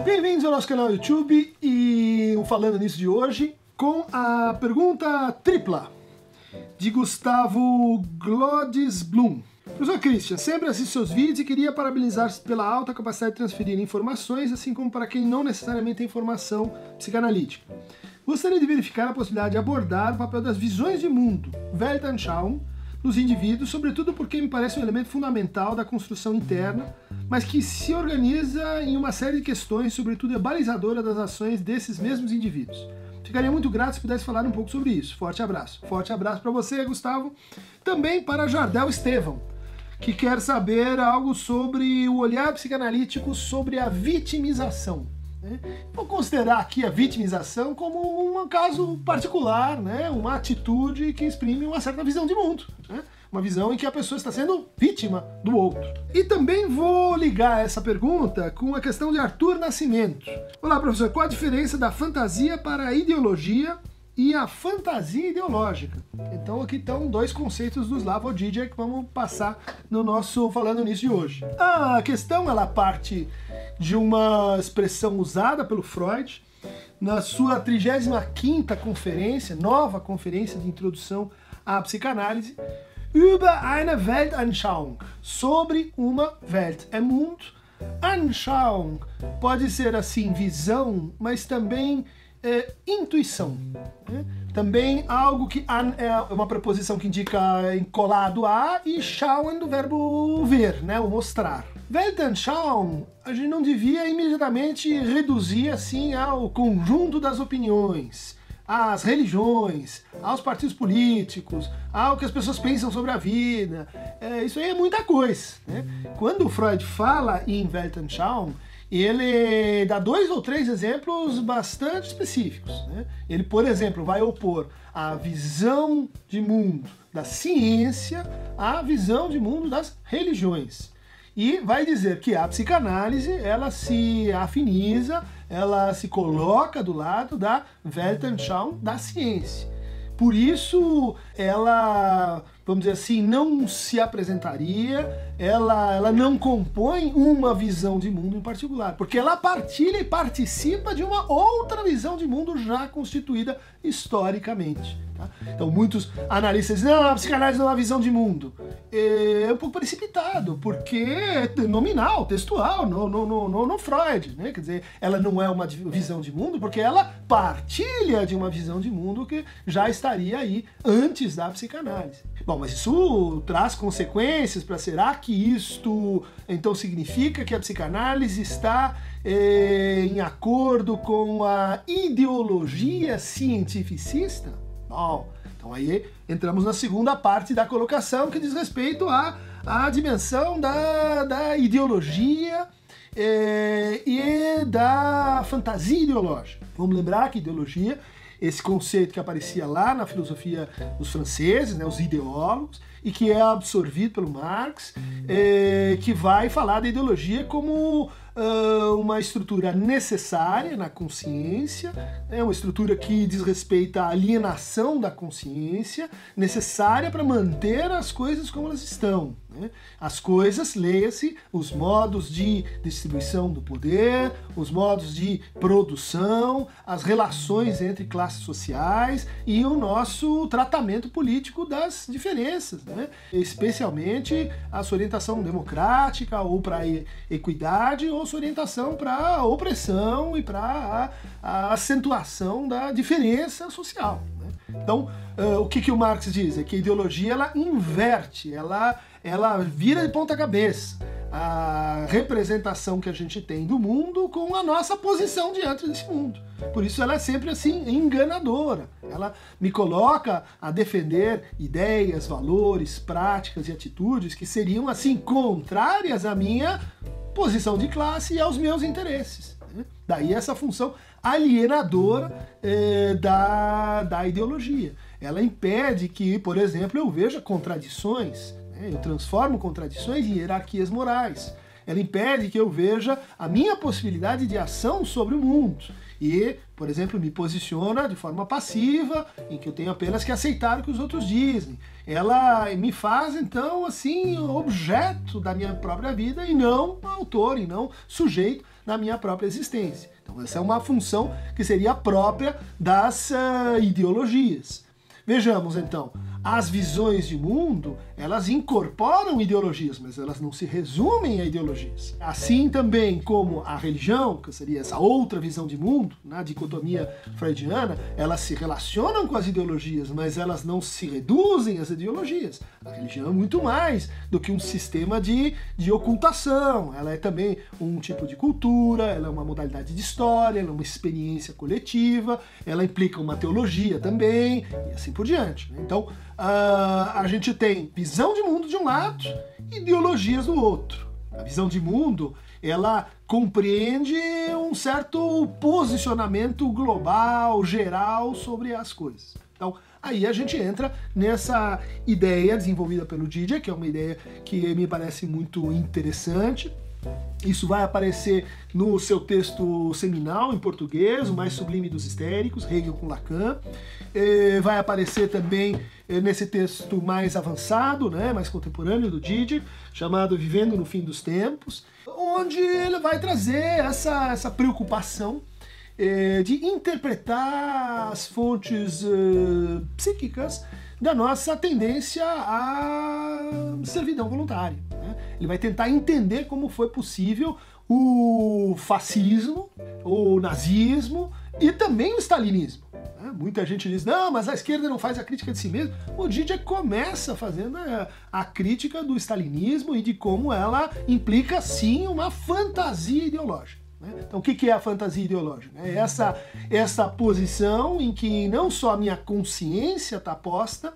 Bem-vindos ao nosso canal YouTube e o Falando Nisso de hoje com a pergunta tripla de Gustavo Glodes Blum. Professor Christian, sempre assisto seus vídeos e queria parabenizar pela alta capacidade de transferir informações, assim como para quem não necessariamente tem formação psicanalítica. Gostaria de verificar a possibilidade de abordar o papel das visões de mundo, Weltanschauung, nos indivíduos, sobretudo porque me parece um elemento fundamental da construção interna, mas que se organiza em uma série de questões, sobretudo é balizadora das ações desses mesmos indivíduos. Ficaria muito grato se pudesse falar um pouco sobre isso. Forte abraço. Forte abraço para você, Gustavo. Também para Jardel Estevão, que quer saber algo sobre o olhar psicanalítico sobre a vitimização. Né? Vou considerar aqui a vitimização como um caso particular, né? uma atitude que exprime uma certa visão de mundo. Né? Uma visão em que a pessoa está sendo vítima do outro. E também vou ligar essa pergunta com a questão de Arthur Nascimento. Olá, professor, qual a diferença da fantasia para a ideologia e a fantasia ideológica. Então aqui estão dois conceitos do Slavoj Žižek que vamos passar no nosso falando nisso de hoje. A questão ela parte de uma expressão usada pelo Freud na sua 35ª conferência, nova conferência de introdução à psicanálise, über eine Weltanschauung, sobre uma Welt, é mundo. Anschauung pode ser assim visão, mas também é, intuição. Né? Também algo que é uma preposição que indica colado a e schauen do verbo ver, né? o mostrar. Weltanschauung a gente não devia imediatamente reduzir assim ao conjunto das opiniões, às religiões, aos partidos políticos, ao que as pessoas pensam sobre a vida. É, isso aí é muita coisa. Né? Quando Freud fala em Weltanschauung, ele dá dois ou três exemplos bastante específicos. Né? Ele, por exemplo, vai opor a visão de mundo da ciência à visão de mundo das religiões. E vai dizer que a psicanálise ela se afiniza, ela se coloca do lado da Weltanschauung da ciência. Por isso, ela vamos dizer assim, não se apresentaria, ela, ela não compõe uma visão de mundo em particular, porque ela partilha e participa de uma outra visão de mundo já constituída historicamente. Tá? Então, muitos analistas dizem: não, a psicanálise não é uma visão de mundo. É um pouco precipitado, porque é nominal, textual, no, no, no, no Freud. Né? Quer dizer, ela não é uma visão de mundo, porque ela partilha de uma visão de mundo que já estaria aí antes da psicanálise. Bom, mas isso traz consequências para será que isto então significa que a psicanálise está eh, em acordo com a ideologia cientificista? Bom, então aí entramos na segunda parte da colocação que diz respeito à, à dimensão da, da ideologia eh, e da fantasia ideológica. Vamos lembrar que ideologia esse conceito que aparecia lá na filosofia dos franceses, né, os ideólogos, e que é absorvido pelo Marx, é, que vai falar da ideologia como uh, uma estrutura necessária na consciência, é uma estrutura que diz respeito à alienação da consciência, necessária para manter as coisas como elas estão. Né? As coisas, leia-se, os modos de distribuição do poder, os modos de produção, as relações entre classes sociais e o nosso tratamento político das diferenças, né? especialmente a sua orientação democrática ou para equidade ou sua orientação para a opressão e para a, a acentuação da diferença social. Né? Então, uh, o que, que o Marx diz? É que a ideologia ela inverte, ela ela vira de ponta cabeça a representação que a gente tem do mundo com a nossa posição diante desse mundo. Por isso ela é sempre assim enganadora. Ela me coloca a defender ideias, valores, práticas e atitudes que seriam assim contrárias à minha posição de classe e aos meus interesses. Né? Daí essa função alienadora eh, da, da ideologia. Ela impede que, por exemplo, eu veja contradições? Eu transformo contradições em hierarquias morais. Ela impede que eu veja a minha possibilidade de ação sobre o mundo. E, por exemplo, me posiciona de forma passiva, em que eu tenho apenas que aceitar o que os outros dizem. Ela me faz, então, assim, objeto da minha própria vida e não autor, e não sujeito na minha própria existência. Então, essa é uma função que seria própria das uh, ideologias. Vejamos então, as visões de mundo, elas incorporam ideologias, mas elas não se resumem a ideologias. Assim também como a religião, que seria essa outra visão de mundo, na dicotomia freudiana, elas se relacionam com as ideologias, mas elas não se reduzem às ideologias. A religião é muito mais do que um sistema de, de ocultação. Ela é também um tipo de cultura, ela é uma modalidade de história, ela é uma experiência coletiva, ela implica uma teologia também, e assim por diante. Né? Então, uh, a gente tem visão de mundo de um lado e ideologias do outro. A visão de mundo, ela compreende um certo posicionamento global, geral sobre as coisas. Então, aí a gente entra nessa ideia desenvolvida pelo Didier, que é uma ideia que me parece muito interessante, isso vai aparecer no seu texto seminal em português, o mais sublime dos histéricos, Hegel com Lacan. É, vai aparecer também é, nesse texto mais avançado, né, mais contemporâneo do Didier, chamado Vivendo no Fim dos Tempos, onde ele vai trazer essa, essa preocupação é, de interpretar as fontes psíquicas da nossa tendência à servidão voluntária. Né? Ele vai tentar entender como foi possível o fascismo, o nazismo e também o stalinismo. Né? Muita gente diz, não, mas a esquerda não faz a crítica de si mesma. O Didier começa fazendo a, a crítica do stalinismo e de como ela implica, sim, uma fantasia ideológica. Né? Então, o que é a fantasia ideológica? É essa, essa posição em que não só a minha consciência está posta,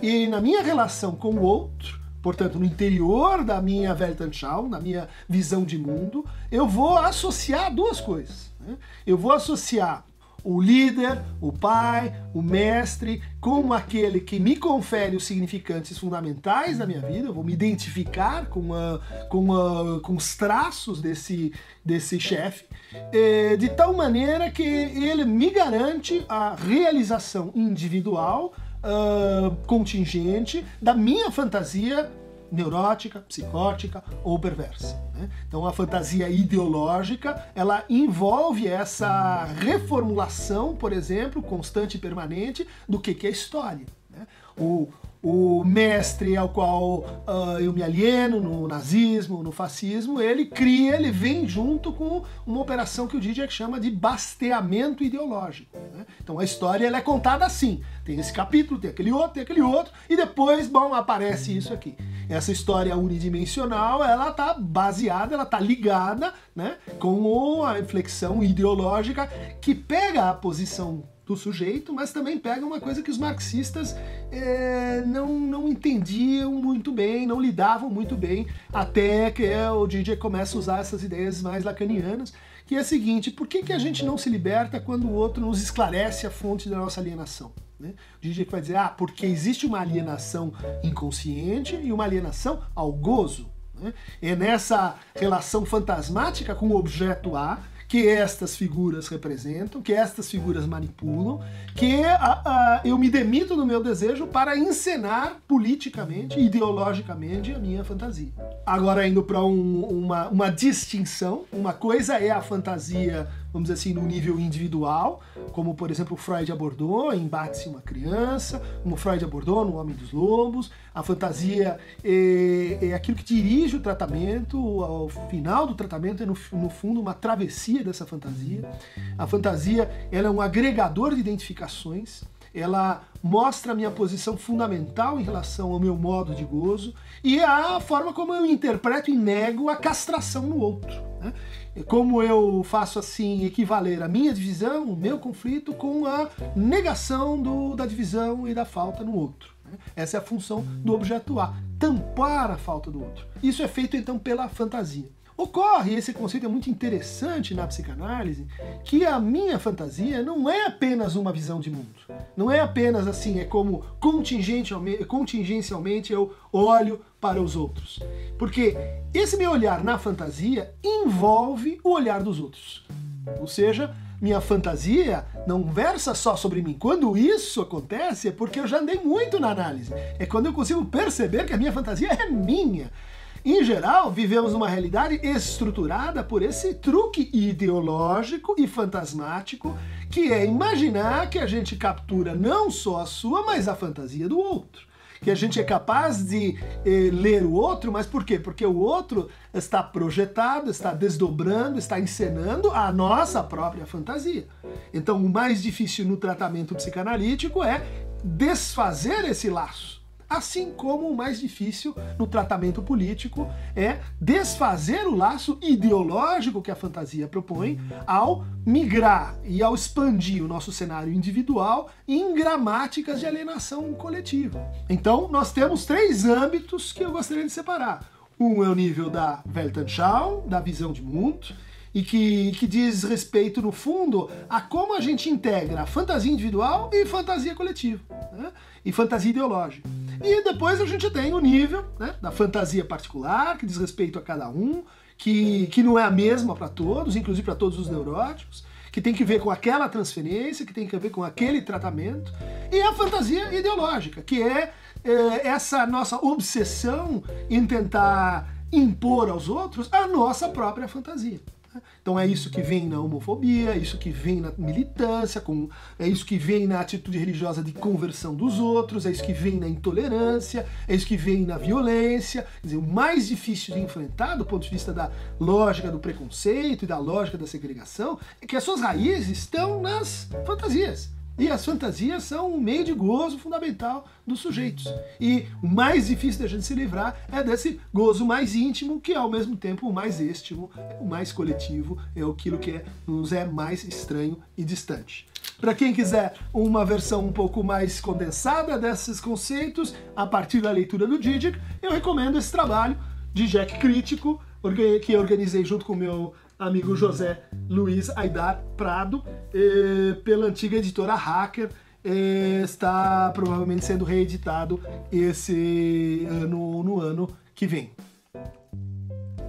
e na minha relação com o outro, portanto, no interior da minha Weltanschauung, na minha visão de mundo, eu vou associar duas coisas. Né? Eu vou associar o líder, o pai, o mestre, como aquele que me confere os significantes fundamentais da minha vida, eu vou me identificar com, a, com, a, com os traços desse, desse chefe, eh, de tal maneira que ele me garante a realização individual, uh, contingente, da minha fantasia neurótica, psicótica ou perversa. Né? Então a fantasia ideológica ela envolve essa reformulação, por exemplo, constante e permanente do que, que é história. Né? O, o mestre ao qual uh, eu me alieno no nazismo, no fascismo, ele cria, ele vem junto com uma operação que o Didier chama de basteamento ideológico. Né? Então a história ela é contada assim: tem esse capítulo, tem aquele outro, tem aquele outro, e depois, bom, aparece isso aqui. Essa história unidimensional, ela está baseada, ela está ligada né, com a inflexão ideológica que pega a posição do sujeito, mas também pega uma coisa que os marxistas é, não, não entendiam muito bem, não lidavam muito bem, até que o Didier começa a usar essas ideias mais lacanianas, que é a seguinte, por que, que a gente não se liberta quando o outro nos esclarece a fonte da nossa alienação? Né? O Didier vai dizer, ah, porque existe uma alienação inconsciente e uma alienação ao gozo. Né? É nessa relação fantasmática com o objeto A que estas figuras representam, que estas figuras manipulam, que a, a, eu me demito do meu desejo para encenar politicamente, ideologicamente a minha fantasia. Agora indo para um, uma, uma distinção, uma coisa é a fantasia vamos dizer assim, no nível individual, como por exemplo Freud abordou em Bate-se uma Criança, como Freud abordou no Homem dos Lobos. A fantasia é, é aquilo que dirige o tratamento, ao final do tratamento é no, no fundo uma travessia dessa fantasia. A fantasia ela é um agregador de identificações, ela mostra a minha posição fundamental em relação ao meu modo de gozo e a forma como eu interpreto e nego a castração no outro. Né? Como eu faço assim equivaler a minha divisão, o meu conflito, com a negação do, da divisão e da falta no outro. Né? Essa é a função do objeto A, tampar a falta do outro. Isso é feito então pela fantasia. Ocorre, esse conceito é muito interessante na psicanálise, que a minha fantasia não é apenas uma visão de mundo. Não é apenas assim, é como contingencialmente eu olho para os outros. Porque esse meu olhar na fantasia envolve o olhar dos outros. Ou seja, minha fantasia não versa só sobre mim. Quando isso acontece é porque eu já andei muito na análise. É quando eu consigo perceber que a minha fantasia é minha em geral, vivemos numa realidade estruturada por esse truque ideológico e fantasmático que é imaginar que a gente captura não só a sua, mas a fantasia do outro que a gente é capaz de eh, ler o outro, mas por quê? Porque o outro está projetado, está desdobrando, está encenando a nossa própria fantasia. Então, o mais difícil no tratamento psicanalítico é desfazer esse laço assim como o mais difícil no tratamento político é desfazer o laço ideológico que a fantasia propõe ao migrar e ao expandir o nosso cenário individual em gramáticas de alienação coletiva. Então, nós temos três âmbitos que eu gostaria de separar. Um é o nível da Weltanschauung, da visão de mundo, e que, que diz respeito, no fundo, a como a gente integra fantasia individual e fantasia coletiva, né? e fantasia ideológica. E depois a gente tem o nível né, da fantasia particular, que diz respeito a cada um, que, que não é a mesma para todos, inclusive para todos os neuróticos, que tem que ver com aquela transferência, que tem que ver com aquele tratamento, e a fantasia ideológica, que é, é essa nossa obsessão em tentar impor aos outros a nossa própria fantasia. Então é isso que vem na homofobia, é isso que vem na militância, com, é isso que vem na atitude religiosa de conversão dos outros, é isso que vem na intolerância, é isso que vem na violência. Quer dizer, o mais difícil de enfrentar do ponto de vista da lógica do preconceito e da lógica da segregação é que as suas raízes estão nas fantasias. E as fantasias são um meio de gozo fundamental dos sujeitos. E o mais difícil da gente se livrar é desse gozo mais íntimo, que é ao mesmo tempo o mais íntimo, o mais coletivo, é aquilo que é, nos é mais estranho e distante. Para quem quiser uma versão um pouco mais condensada desses conceitos, a partir da leitura do Didic, eu recomendo esse trabalho de Jack Crítico, que eu organizei junto com o meu amigo José Luiz Aidar Prado, eh, pela antiga editora Hacker. Eh, está provavelmente sendo reeditado esse ano no ano que vem.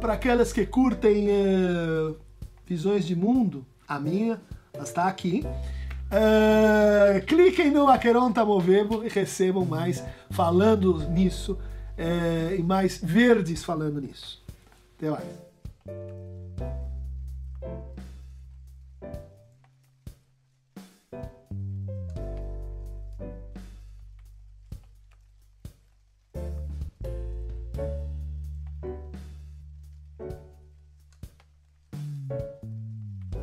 Para aquelas que curtem eh, visões de mundo, a minha está aqui. Uh, cliquem no Aqueronta Movebo e recebam mais falando nisso e mais verdes falando nisso. Até mais.